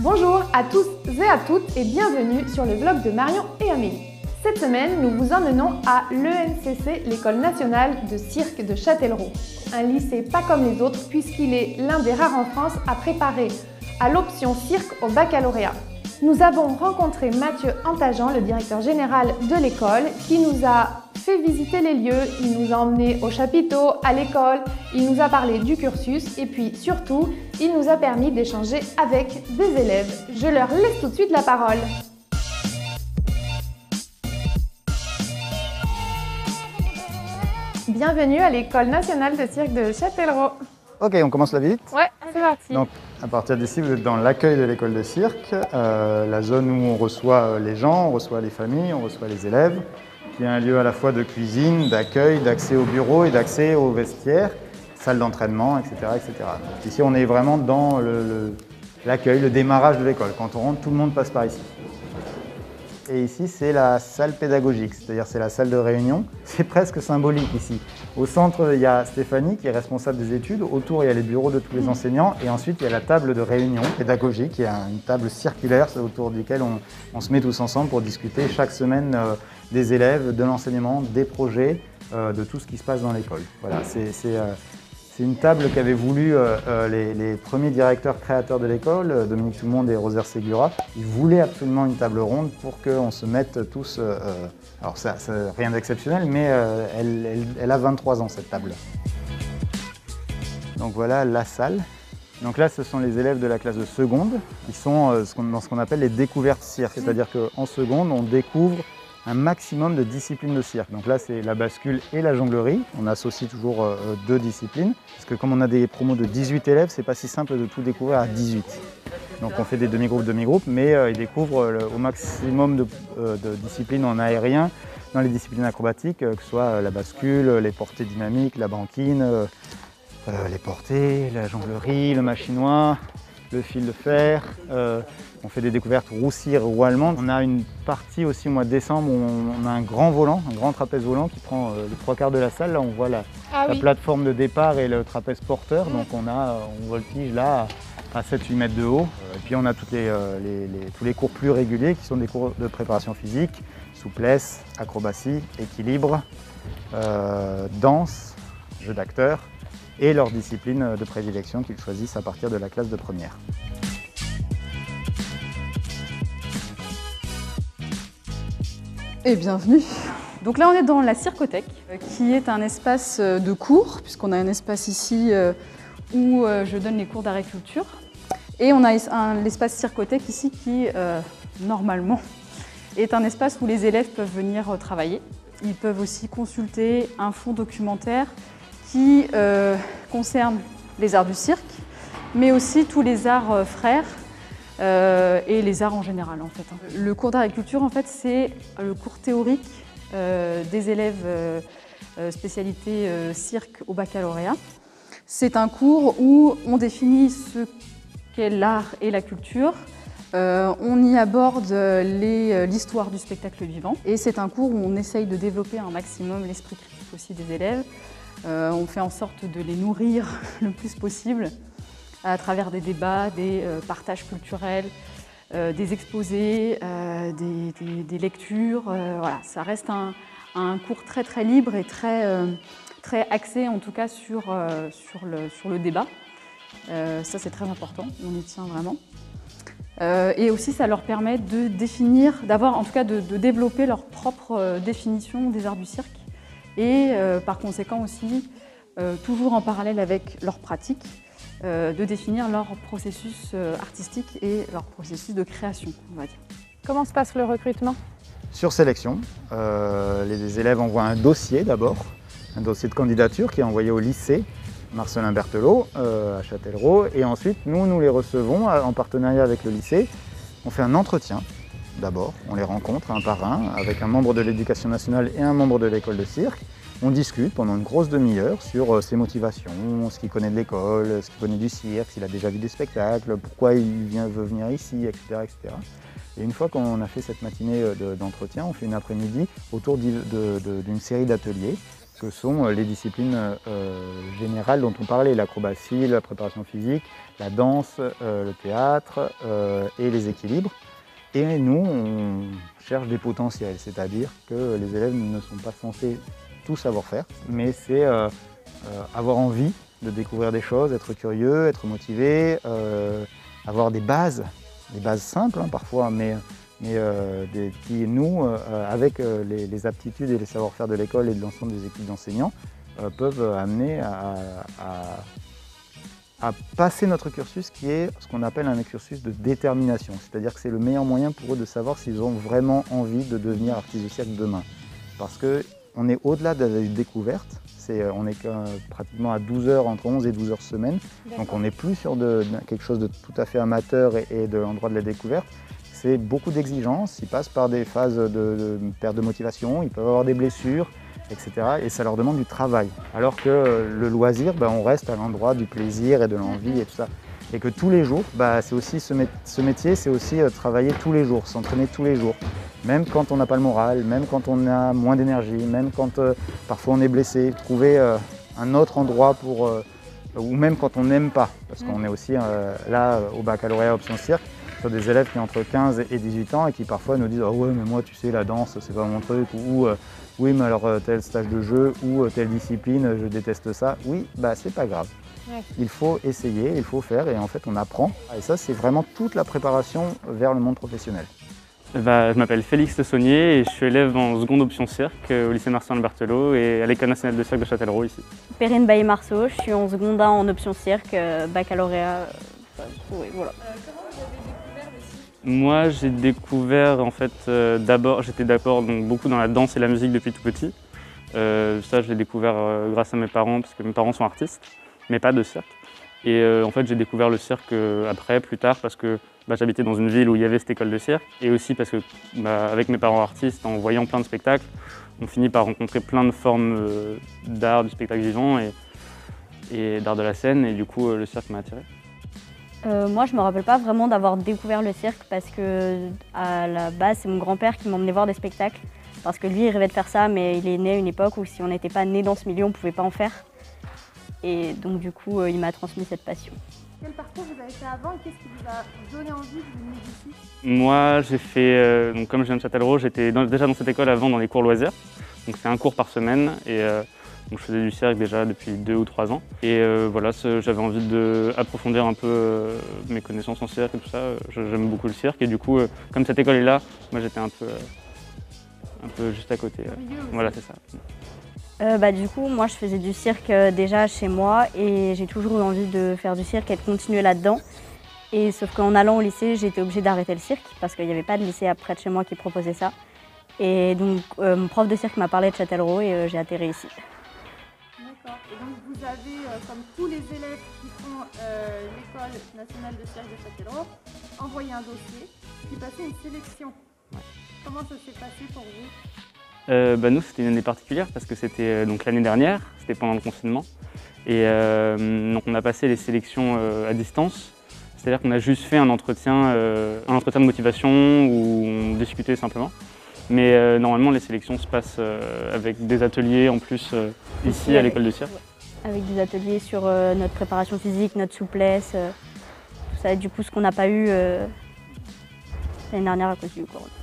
Bonjour à tous et à toutes et bienvenue sur le vlog de Marion et Amélie. Cette semaine, nous vous emmenons à l'ENCC, l'École nationale de cirque de Châtellerault. Un lycée pas comme les autres puisqu'il est l'un des rares en France à préparer à l'option cirque au baccalauréat. Nous avons rencontré Mathieu Antageant, le directeur général de l'école, qui nous a fait visiter les lieux, il nous a emmenés au chapiteau, à l'école, il nous a parlé du cursus et puis surtout, il nous a permis d'échanger avec des élèves. Je leur laisse tout de suite la parole. Bienvenue à l'École nationale de cirque de Châtellerault. Ok, on commence la visite Ouais, c'est parti. Donc, à partir d'ici, vous êtes dans l'accueil de l'école de cirque, euh, la zone où on reçoit euh, les gens, on reçoit les familles, on reçoit les élèves, qui est un lieu à la fois de cuisine, d'accueil, d'accès au bureau et d'accès aux vestiaires, salle d'entraînement, etc., etc. Ici, on est vraiment dans l'accueil, le, le démarrage de l'école. Quand on rentre, tout le monde passe par ici. Et ici, c'est la salle pédagogique, c'est-à-dire c'est la salle de réunion. C'est presque symbolique ici. Au centre, il y a Stéphanie qui est responsable des études. Autour, il y a les bureaux de tous les enseignants. Et ensuite, il y a la table de réunion pédagogique, qui est une table circulaire autour duquel on, se met tous ensemble pour discuter chaque semaine euh, des élèves, de l'enseignement, des projets, euh, de tout ce qui se passe dans l'école. Voilà, c'est euh, c'est une table qu'avaient voulu euh, les, premiers directeurs créateurs de l'école, Dominique Tout-le-Monde et Rosaire Segura. Ils voulaient absolument une table ronde pour qu'on se mette tous. alors, ça, rien d'exceptionnel, mais elle, a 23 ans cette table. Donc voilà la salle. Donc là, ce sont les élèves de la classe de seconde. Ils sont dans ce qu'on appelle les découvertes cirque, c'est-à-dire qu'en seconde, on découvre un maximum de disciplines de cirque. Donc là, c'est la bascule et la jonglerie. On associe toujours euh, deux disciplines. Parce que comme on a des promos de 18 élèves, c'est pas si simple de tout découvrir à 18. Donc on fait des demi-groupes, demi-groupes, mais euh, ils découvrent euh, au maximum de, disciplines en aérien, dans les disciplines acrobatiques, que ce soit la bascule, les portées dynamiques, la banquine, les portées, la jonglerie, le machinois, le fil de fer. On fait des découvertes roussires ou allemandes. On a une partie aussi au mois de décembre où on a un grand volant, un grand trapèze volant qui prend euh, les trois quarts de la salle. Là, on voit la, ah plateforme de départ et le trapèze porteur. Donc on a, euh, on voltige là à 7-8 mètres de haut. Et puis on a euh, tous les cours plus réguliers qui sont des cours de préparation physique, souplesse, acrobatie, équilibre, danse, jeu d'acteur et leur discipline de prédilection qu'ils choisissent à partir de la classe de première. Et bienvenue. Donc là, on est dans la Circothèque, euh, qui est un espace euh, de cours, puisqu'on a un espace ici euh, où je donne les cours d'agriculture. Et on a l'espace Circothèque ici qui, normalement, est un espace où les élèves peuvent venir travailler. Ils peuvent aussi consulter un fonds documentaire qui concerne les arts du cirque, mais aussi tous les arts frères euh, et les arts en général en fait. Hein. Le cours d'agriculture en fait c'est le cours théorique euh, des élèves euh, spécialité cirque au baccalauréat. C'est un cours où on définit ce qu'est l'art et la culture, on y aborde l'histoire du spectacle vivant et c'est un cours où on essaye de développer un maximum l'esprit critique aussi des élèves. On fait en sorte de les nourrir le plus possible à travers des débats, des euh, partages culturels, euh, des exposés, euh, des, lectures. ça reste un, cours très libre et très, axé en tout cas sur, le, débat. ça c'est très important, on y tient vraiment. et aussi, ça leur permet de définir, d'avoir, en tout cas, de, développer leur propre définition des arts du cirque et par conséquent aussi, toujours en parallèle avec leur pratique, euh, de définir leur processus euh, artistique et leur processus de création, on va dire. Comment se passe le recrutement? Sur sélection, euh, les élèves envoient un dossier d'abord, un dossier de candidature qui est envoyé au lycée Marcelin Berthelot à Châtellerault et ensuite nous, nous les recevons en partenariat avec le lycée. On fait un entretien d'abord, on les rencontre un par un avec un membre de l'éducation nationale et un membre de l'école de cirque. On discute pendant une grosse demi-heure sur euh, ses motivations, ce qu'il connaît de l'école, ce qu'il connaît du cirque, s'il a déjà vu des spectacles, pourquoi il veut venir ici, etc. etc. Et une fois qu'on a fait cette matinée euh, d'entretien, on fait une après-midi autour d'une série d'ateliers que sont les disciplines générales dont on parlait, l'acrobatie, la préparation physique, la danse, le théâtre et les équilibres. Et nous, on cherche des potentiels, c'est-à-dire que les élèves ne sont pas censés tout savoir faire, mais c'est avoir envie de découvrir des choses, être curieux, être motivé, avoir des bases, des bases simples hein, parfois, mais, euh, qui, nous, euh, avec euh, les, aptitudes et les savoir-faire de l'école et de l'ensemble des équipes d'enseignants, peuvent amener à, passer notre cursus qui est ce qu'on appelle un cursus de détermination. C'est-à-dire que c'est le meilleur moyen pour eux de savoir s'ils ont vraiment envie de devenir artistes de cirque demain. Parce qu'on est au-delà de la découverte, euh, on est pratiquement à 12 heures, entre 11 et 12 heures semaine. Donc on n'est plus sur de, quelque chose de tout à fait amateur et, de l'endroit de la découverte. C'est beaucoup d'exigences, ils passent par des phases de, perte de motivation, ils peuvent avoir des blessures, etc. Et ça leur demande du travail. Alors que euh, le loisir, ben, on reste à l'endroit du plaisir et de l'envie et tout ça. Et que tous les jours, bah, c'est aussi ce, métier, c'est aussi euh, travailler tous les jours, s'entraîner tous les jours même quand on n'a pas le moral, même quand on a moins d'énergie, même quand euh, parfois on est blessé, trouver euh, un autre endroit pour, euh, ou même quand on n'aime pas, parce qu'on est aussi là au baccalauréat option cirque, sur des élèves qui ont entre 15 et 18 ans et qui parfois nous disent oh ouais mais moi tu sais la danse c'est pas mon truc ou oui mais alors tel stage de jeu ou telle discipline je déteste ça. Oui bah c'est pas grave. Il faut essayer, il faut faire et en fait on apprend. Et ça c'est vraiment toute la préparation vers le monde professionnel. Bah, je m'appelle Félix Saunier et je suis élève en seconde option cirque au lycée Marcel Berthelot et à l'école nationale de cirque de Châtellerault ici. Perrine Bailly-Marceau, je suis en seconde en option cirque, euh, baccalauréat. Euh, voilà. Euh, comment vous avez découvert le cirque Moi j'ai découvert en fait d'abord, j'étais d'abord beaucoup dans la danse et la musique depuis tout petit. ça je l'ai découvert grâce à mes parents parce que mes parents sont artistes, mais pas de cirque. Et en fait j'ai découvert le cirque après, plus tard, parce que bah, j'habitais dans une ville où il y avait cette école de cirque. Et aussi parce que, bah, avec mes parents artistes, en voyant plein de spectacles, on finit par rencontrer plein de formes euh, d'art, du spectacle vivant et, d'art de la scène. Et du coup, euh, le cirque m'a attiré. Euh, moi, je ne me rappelle pas vraiment d'avoir découvert le cirque parce que, à la base, c'est mon grand-père qui m'emmenait voir des spectacles. Parce que lui, il rêvait de faire ça, mais il est né à une époque où si on n'était pas né dans ce milieu, on ne pouvait pas en faire. Et donc, du coup, il m'a transmis cette passion. Quel parcours vous avez fait avant et qu'est-ce qui vous a donné envie de venir ici? Moi, j'ai fait, euh, donc comme je viens de Châtellerault, j'étais déjà dans cette école avant dans les cours loisirs. Donc c'est un cours par semaine et euh, donc je faisais du cirque déjà depuis deux ou trois ans. Et euh, voilà, j'avais envie d'approfondir un peu mes connaissances en cirque et tout ça. J'aime beaucoup le cirque et du coup, comme cette école est là, moi j'étais un peu, un peu juste à côté. Voilà, c'est ça. Euh, bah, du coup, moi, je faisais du cirque euh, déjà chez moi et j'ai toujours eu envie de faire du cirque et de continuer là-dedans. Et sauf qu'en allant au lycée, j'ai été obligée d'arrêter le cirque parce qu'il n'y avait pas de lycée près de chez moi qui proposait ça. Et donc, euh, mon prof de cirque m'a parlé de Châtellerault et j'ai atterri ici. D'accord. Et donc, vous avez, comme tous les élèves qui font l'école nationale de cirque de Châtellerault, envoyé un dossier qui passait une sélection. Comment ça s'est passé pour vous? Euh, bah, Nous, c'était une année particulière parce que c'était euh, donc l'année dernière, c'était pendant le confinement. Et euh, donc on a passé les sélections à distance. C'est-à-dire qu'on a juste fait un entretien, un entretien de motivation où on discutait simplement. Mais normalement, les sélections se passent avec des ateliers en plus ici à l'école de cirque. Avec des ateliers sur notre préparation physique, notre souplesse, tout ça. Du coup, ce qu'on n'a pas eu l'année dernière à cause du corona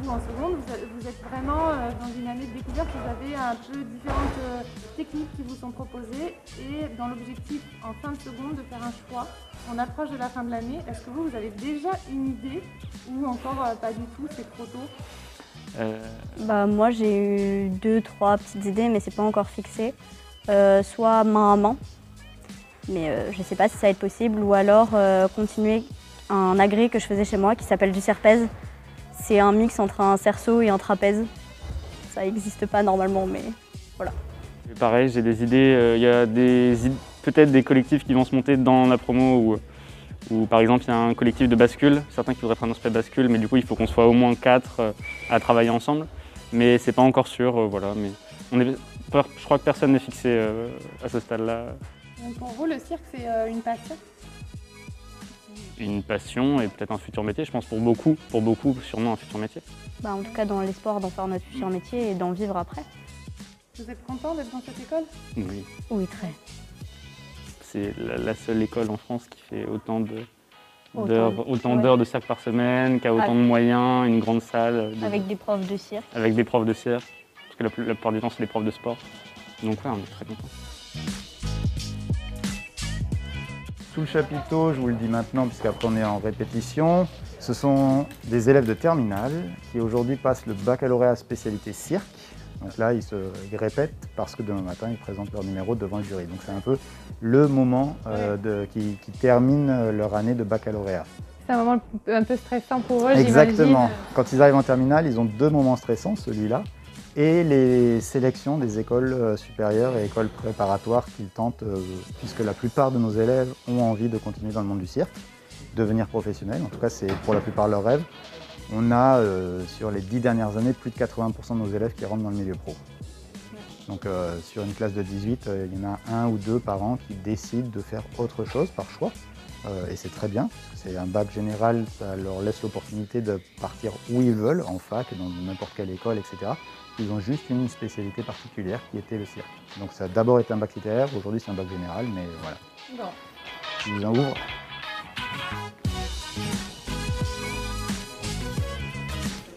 vous en seconde, vous, êtes vraiment euh, dans une année de découverte, vous avez un peu différentes euh, techniques qui vous sont proposées et dans l'objectif en fin de seconde de faire un choix. On approche de la fin de l'année, est-ce que vous, vous avez déjà une idée ou encore euh, pas du tout, c'est trop tôt? Bah, Moi j'ai eu deux, trois petites idées mais c'est pas encore fixé. soit main à main, mais je ne sais pas si ça va être possible, ou alors continuer un agré que je faisais chez moi qui s'appelle du serpèze. C'est un mix entre un cerceau et un trapèze. Ça n'existe pas normalement, mais voilà. Pareil, j'ai des idées. Euh, il y a peut-être des collectifs qui vont se monter dans la promo où, par exemple il y a un collectif de bascule, certains qui voudraient faire un aspect bascule, mais du coup il faut qu'on soit au moins quatre euh, à travailler ensemble. Mais c'est pas encore sûr, euh, voilà. Mais on est, je crois que personne n'est fixé à ce stade-là. Pour vous, le cirque c'est une passion? Une passion et peut-être un futur métier, je pense pour beaucoup, pour beaucoup sûrement un futur métier. Bah, en tout cas dans l'espoir d'en faire notre futur métier et d'en vivre après. Vous êtes content d'être dans cette école? Oui. Oui, très. C'est la, la seule école en France qui fait autant de Autant d'heures de- autant ouais. d'heures de cirque par semaine, qui a autant de moyens, une grande salle, des- Avec des profs de cirque. avec des profs de cirque, parce que la, la plupart du temps c'est des profs de sport. Donc ouais, on est très contents. Tout le chapiteau, je vous le dis maintenant puisqu'après on est en répétition, ce sont des élèves de terminale qui aujourd'hui passent le baccalauréat spécialité cirque. Donc là, ils, se, ils répètent parce que demain matin, ils présentent leur numéro devant le jury. Donc c'est un peu le moment euh, de- qui, qui termine euh, leur année de baccalauréat. C'est un moment un peu stressant pour eux, Exactement. Quand ils arrivent en terminale, ils ont deux moments stressants, celui-là, et les sélections des écoles euh, supérieures et écoles préparatoires qu'ils tentent, euh, puisque la plupart de nos élèves ont envie de continuer dans le monde du cirque, devenir professionnels. En tout cas, c'est pour la plupart leur rêve. On a, euh, sur les dix dernières années, plus de 80% de nos élèves qui rentrent dans le milieu pro. Donc, sur une classe de 18, euh, il y en a un ou deux par an qui décident de faire autre chose par choix. Et c'est très bien, c'est un bac général, ça leur laisse l'opportunité de partir où ils veulent, en fac, dans n'importe quelle école, etc. Ils ont juste une spécialité particulière qui était le cirque. Donc ça a d'abord été un bac littéraire, aujourd'hui c'est un bac général, mais voilà. Bon. Je vous en ouvre.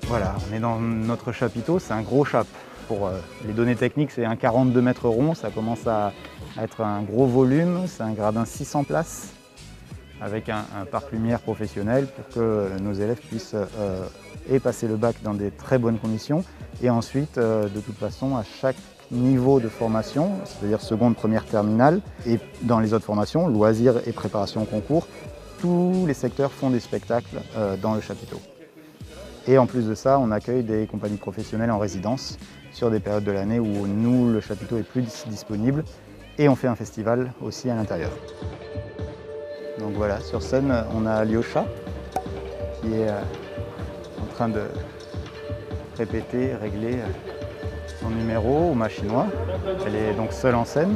Voilà, on est dans notre chapiteau, c'est un gros chap. Pour euh, les données techniques, c'est un 42 mètres rond, ça commence à être un gros volume, c'est un gradin 600 places avec un, un parc lumière professionnel pour que nos élèves puissent euh, et passer le bac dans des très bonnes conditions et ensuite, euh, de toute façon, à chaque niveau de formation, c'est-à-dire seconde, première, terminale, et dans les autres formations, loisirs et préparation au concours, tous les secteurs font des spectacles euh, dans le chapiteau. Et en plus de ça, on accueille des compagnies professionnelles en résidence sur des périodes de l'année où nous, le chapiteau est plus dis- disponible et on fait un festival aussi à l'intérieur. Donc voilà, sur scène, on a Lyosha qui est euh, en train de répéter, régler son numéro au machinois. Elle est donc seule en scène.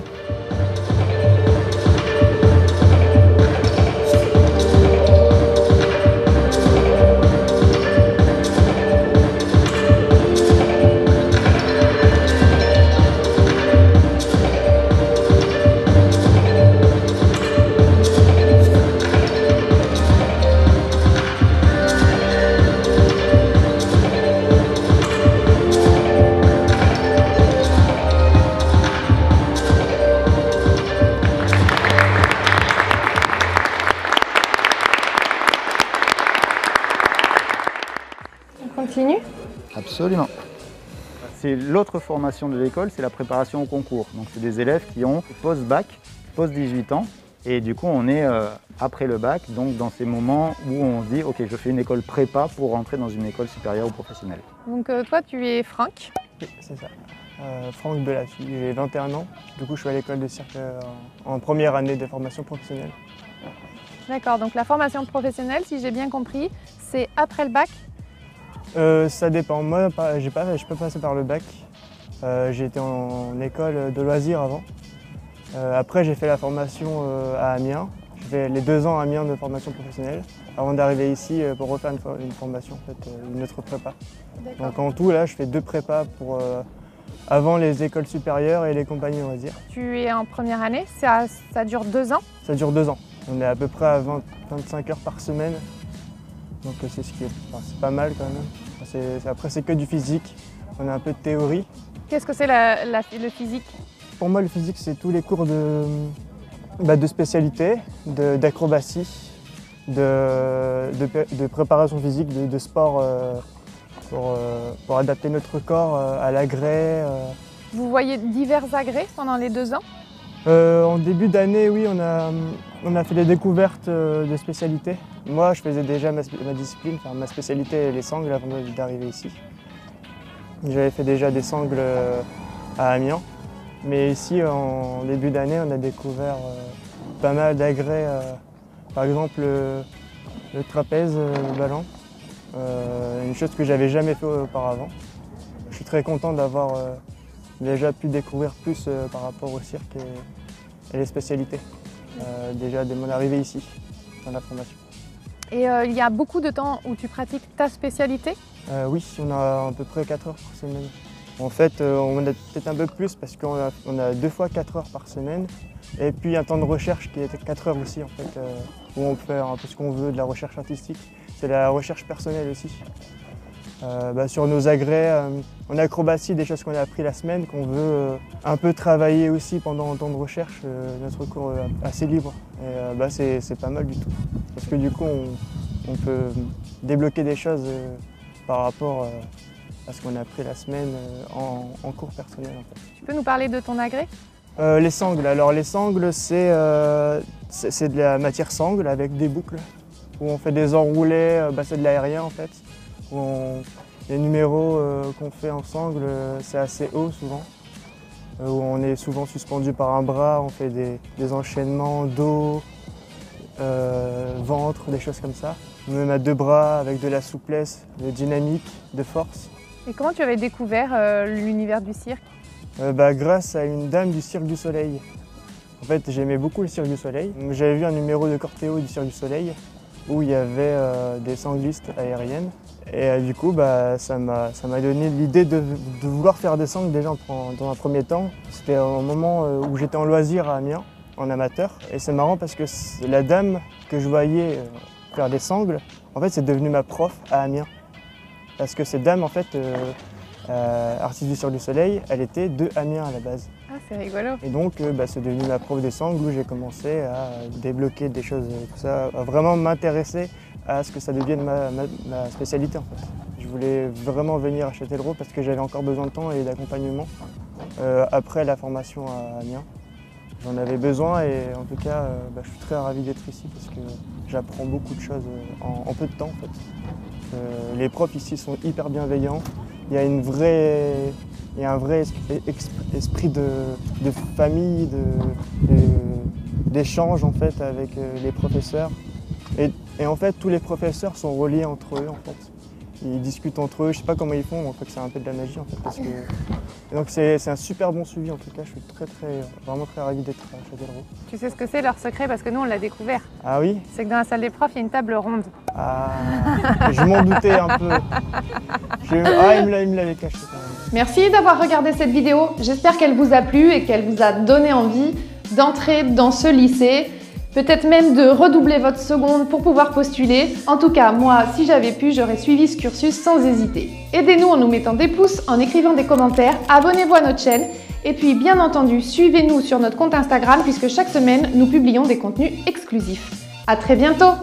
Absolument. C'est l'autre formation de l'école, c'est la préparation au concours. Donc c'est des élèves qui ont post-bac, post-18 ans. Et du coup, on est euh, après le bac, donc dans ces moments où on se dit, OK, je fais une école prépa pour rentrer dans une école supérieure ou professionnelle. Donc euh, toi, tu es Franck. Oui, c'est ça. Euh, Franck Belafie, j'ai 21 ans. Du coup, je suis à l'école de cirque euh, en en première année de formation professionnelle. D'accord, donc la formation professionnelle, si j'ai bien compris, c'est après le bac. Euh, ça dépend. Moi, j'ai pas, je peux passer par le bac. Euh, j'ai été en école de loisirs avant. Euh, après, j'ai fait la formation euh, à Amiens. J'ai fait les deux ans à Amiens de formation professionnelle avant d'arriver ici pour refaire une, fo- une formation, en fait, une autre prépa. Donc en tout, là, je fais deux prépas pour avant les écoles supérieures et les compagnies de loisirs. Tu es en première année, ça, ça dure deux ans. Ça dure deux ans. On est à peu près à 20 25 heures par semaine. Donc c'est ce qui est, enfin, c'est pas mal quand même. Après c'est que du physique. On a un peu de théorie. Qu'est-ce que c'est le physique? Pour moi le physique c'est tous les cours de, bah, de spécialité, d'acrobatie, de, de pé- de préparation physique, de, sport euh, pour, euh, pour adapter notre corps euh, à l'agrès. euh. Vous voyez divers agrès pendant les deux ans? Euh, en début d'année, oui, on a, fait des découvertes euh, de spécialités. Moi, je faisais déjà ma, discipline, enfin, ma spécialité, les sangles, avant d'arriver ici. J'avais fait déjà des sangles euh, à Amiens. Mais ici, en début d'année, on a découvert pas mal d'agrès. par exemple, le, trapèze, le ballon. Une chose que j'avais jamais fait auparavant. Je suis très content d'avoir euh, déjà pu découvrir plus euh, par rapport au cirque et, et les spécialités. euh, déjà dès mon arrivée ici, dans la formation. Et euh, il y a beaucoup de temps où tu pratiques ta spécialité? Oui, on a à peu près 4 heures par semaine. En fait, on en a peut-être un peu plus parce qu'on a, on a deux fois 4 heures par semaine. Et puis un temps de recherche qui est 4 heures aussi, en fait, où on peut faire un peu ce qu'on veut, de la recherche artistique. C'est la recherche personnelle aussi. Euh, bah, sur nos agrès, euh, en acrobatie, des choses qu'on a appris la semaine, qu'on veut euh, un peu travailler aussi pendant le temps de recherche, euh, notre cours assez libre. Et bah, c'est pas mal du tout. Parce que du coup, on, on peut débloquer des choses par rapport à ce qu'on a appris la semaine en, en cours personnel. En fait. Tu peux nous parler de ton agrès? Les sangles, alors les sangles, c'est de la matière sangle avec des boucles, où on fait des enroulés, bah, c'est de l'aérien en fait. Où on- les numéros euh, qu'on fait en sangle, euh, c'est assez haut souvent, euh, où on est souvent suspendu par un bras, on fait des, des enchaînements dos, ventre, des choses comme ça. Même à deux bras avec de la souplesse, de dynamique, de force. Et comment tu avais découvert l'univers du cirque? Bah, grâce à une dame du Cirque du Soleil. En fait, j'aimais beaucoup le Cirque du Soleil. J'avais vu un numéro de Cortéo du Cirque du Soleil où il y avait euh, des sanglistes aériennes. Et euh, du coup, bah, ça m'a donné l'idée de, vouloir faire des sangles déjà dans un premier temps. C'était un moment euh, où j'étais en loisir à Amiens, en amateur. Et c'est marrant parce que la dame que je voyais faire des sangles, en fait, c'est devenu ma prof à Amiens. Parce que cette dame, en fait, euh, artiste du Soleil, elle était de Amiens à la base. Ah, c'est rigolo. Et donc, euh, bah, c'est devenu ma prof des sangles où j'ai commencé à débloquer des choses, euh, tout ça, à vraiment m'intéresser à ce que ça devienne ma, ma- ma spécialité en fait. Je voulais vraiment venir à Châtellerault parce que j'avais encore besoin de temps et d'accompagnement euh, après la formation à Amiens. J'en avais besoin et en tout cas, bah, je suis très ravi d'être ici parce que j'apprends beaucoup de choses en, en peu de temps en fait. Les profs ici sont hyper bienveillants. Il y a une un vrai esprit de, famille, de- de- d'échange en fait avec euh, les professeurs. Et, en fait, tous les professeurs sont reliés entre eux en fait. Ils discutent entre eux. Je sais pas comment ils font. On fait c'est un peu de la magie en fait. Et donc c'est c'est un super bon suivi en tout cas. Je suis très très vraiment très ravi d'être à Châtellerault. Tu sais ce que c'est leur secret? Parce que nous on l'a découvert. Ah oui? C'est que dans la salle des profs, il y a une table ronde. Ah, je m'en doutais un peu. Je- Ah, il me l'a- il me l'avait caché quand même. Merci d'avoir regardé cette vidéo. J'espère qu'elle vous a plu et qu'elle vous a donné envie d'entrer dans ce lycée. Peut-être même de redoubler votre seconde pour pouvoir postuler. En tout cas, moi, si j'avais pu, j'aurais suivi ce cursus sans hésiter. Aidez-nous en nous mettant des pouces, en écrivant des commentaires, abonnez-vous à notre chaîne et puis bien entendu, suivez-nous sur notre compte Instagram puisque chaque semaine, nous publions des contenus exclusifs. À très bientôt